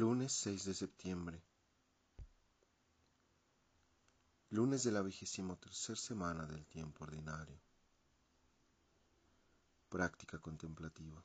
Lunes 6 de septiembre. Lunes de la vigésimo tercer semana del tiempo ordinario. Práctica contemplativa.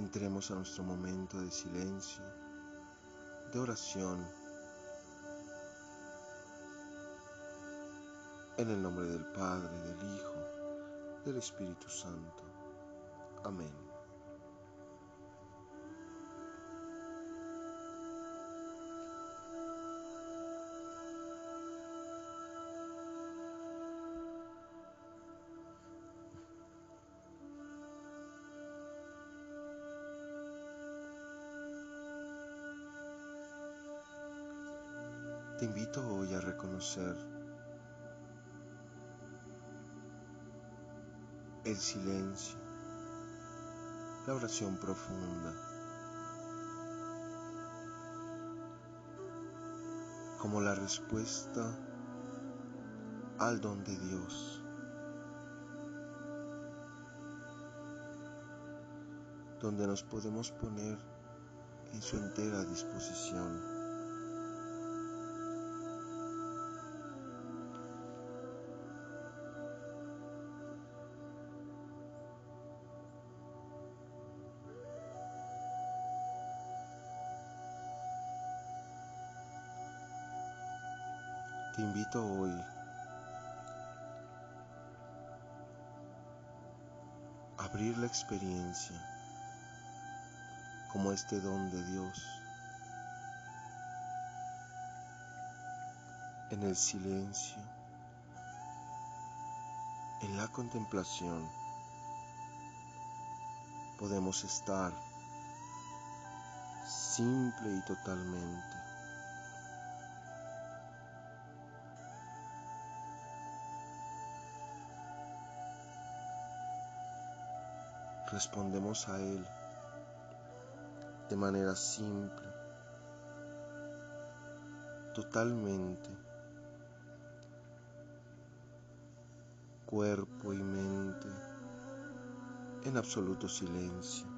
Entremos a nuestro momento de silencio, de oración, en el nombre del Padre, del Hijo, del Espíritu Santo. Amén. Te invito hoy a reconocer el silencio, la oración profunda, como la respuesta al don de Dios, donde nos podemos poner en su entera disposición. Invito hoy. A abrir la experiencia como este don de Dios. En el silencio, en la contemplación, podemos estar simple y totalmente respondemos a Él de manera simple, totalmente, cuerpo y mente en absoluto silencio.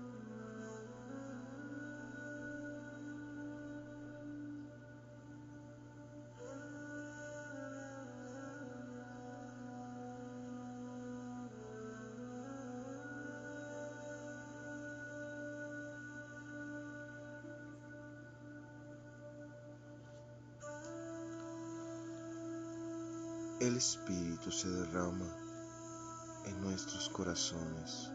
El Espíritu se derrama en nuestros corazones.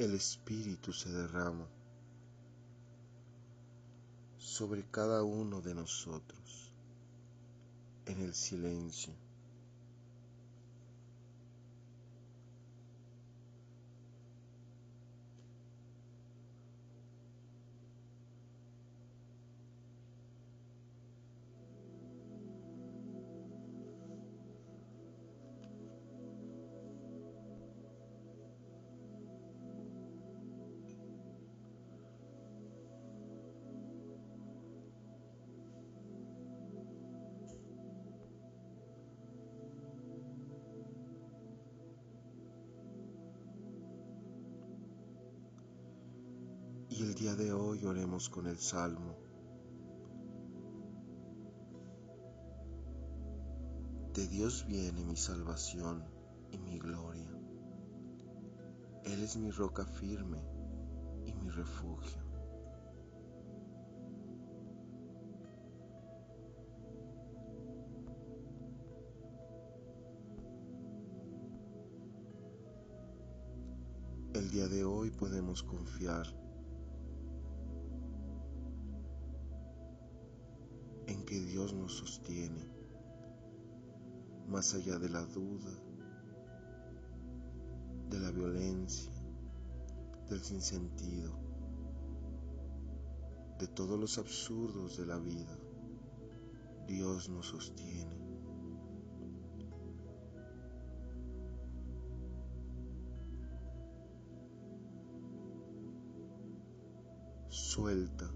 El Espíritu se derrama sobre cada uno de nosotros en el silencio. Y el día de hoy oremos con el Salmo. De Dios viene mi salvación y mi gloria. Él es mi roca firme y mi refugio. El día de hoy podemos confiar Dios nos sostiene más allá de la duda, de la violencia, del sinsentido, de todos los absurdos de la vida. Dios nos sostiene. Suelta,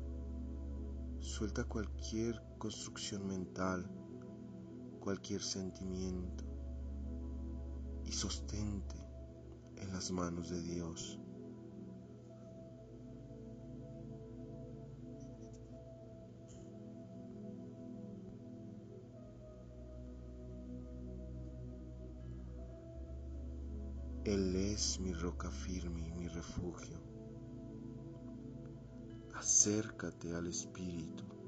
suelta cualquier construcción mental, cualquier sentimiento y sostente en las manos de Dios. Él es mi roca firme y mi refugio acércate al Espíritu.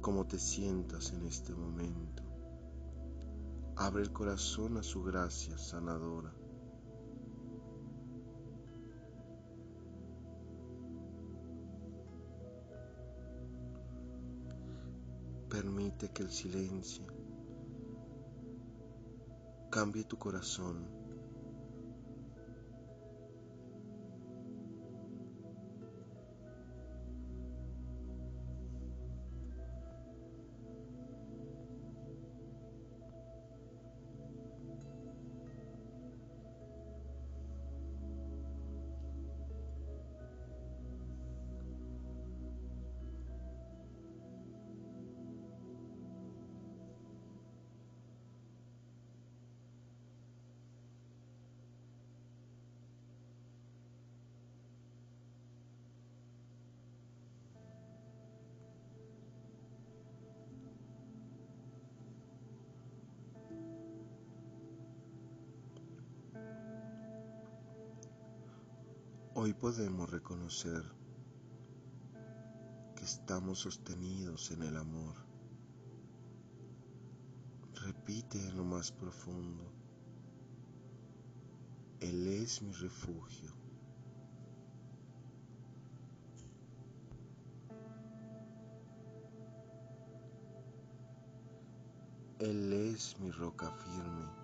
Como te sientas en este momento, abre el corazón a su gracia sanadora. Permite que el silencio cambie tu corazón Hoy podemos reconocer que estamos sostenidos en el amor. Repite en lo más profundo, Él es mi refugio. Él es mi roca firme.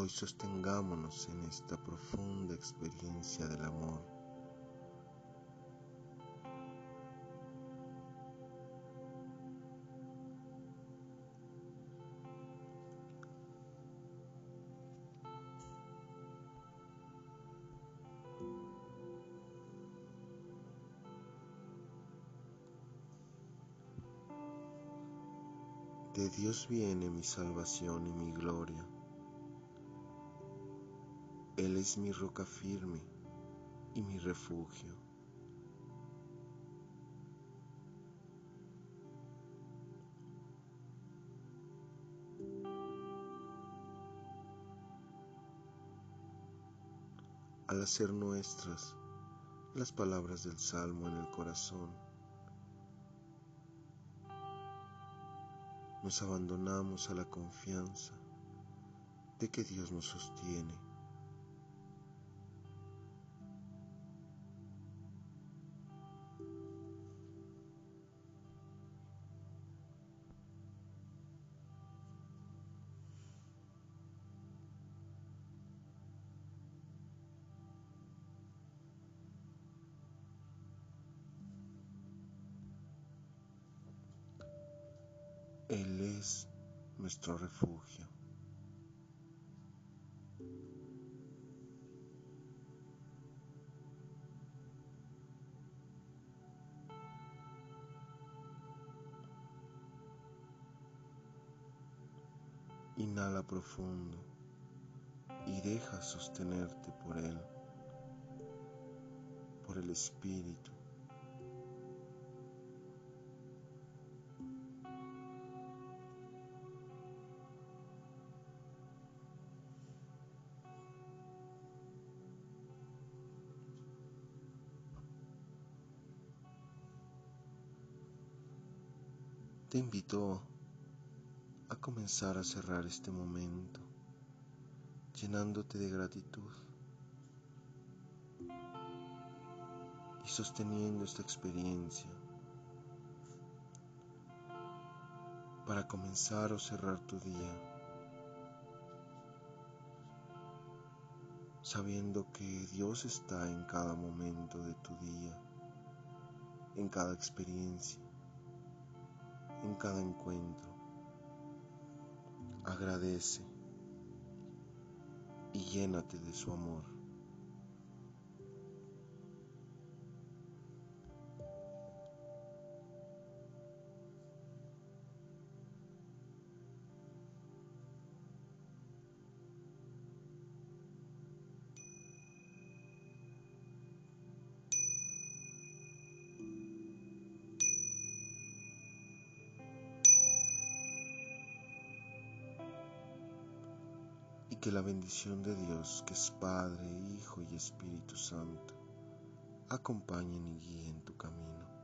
Hoy sostengámonos en esta profunda experiencia del amor. De Dios viene mi salvación y mi gloria. Él es mi roca firme y mi refugio. Al hacer nuestras las palabras del Salmo en el corazón, nos abandonamos a la confianza de que Dios nos sostiene. Él es nuestro refugio. Inhala profundo y deja sostenerte por Él, por el Espíritu. Te invito a comenzar a cerrar este momento llenándote de gratitud y sosteniendo esta experiencia para comenzar o cerrar tu día sabiendo que Dios está en cada momento de tu día, en cada experiencia en cada encuentro. Agradece y llénate de su amor. Que la bendición de Dios, que es Padre, Hijo y Espíritu Santo, acompañen y guíen tu camino.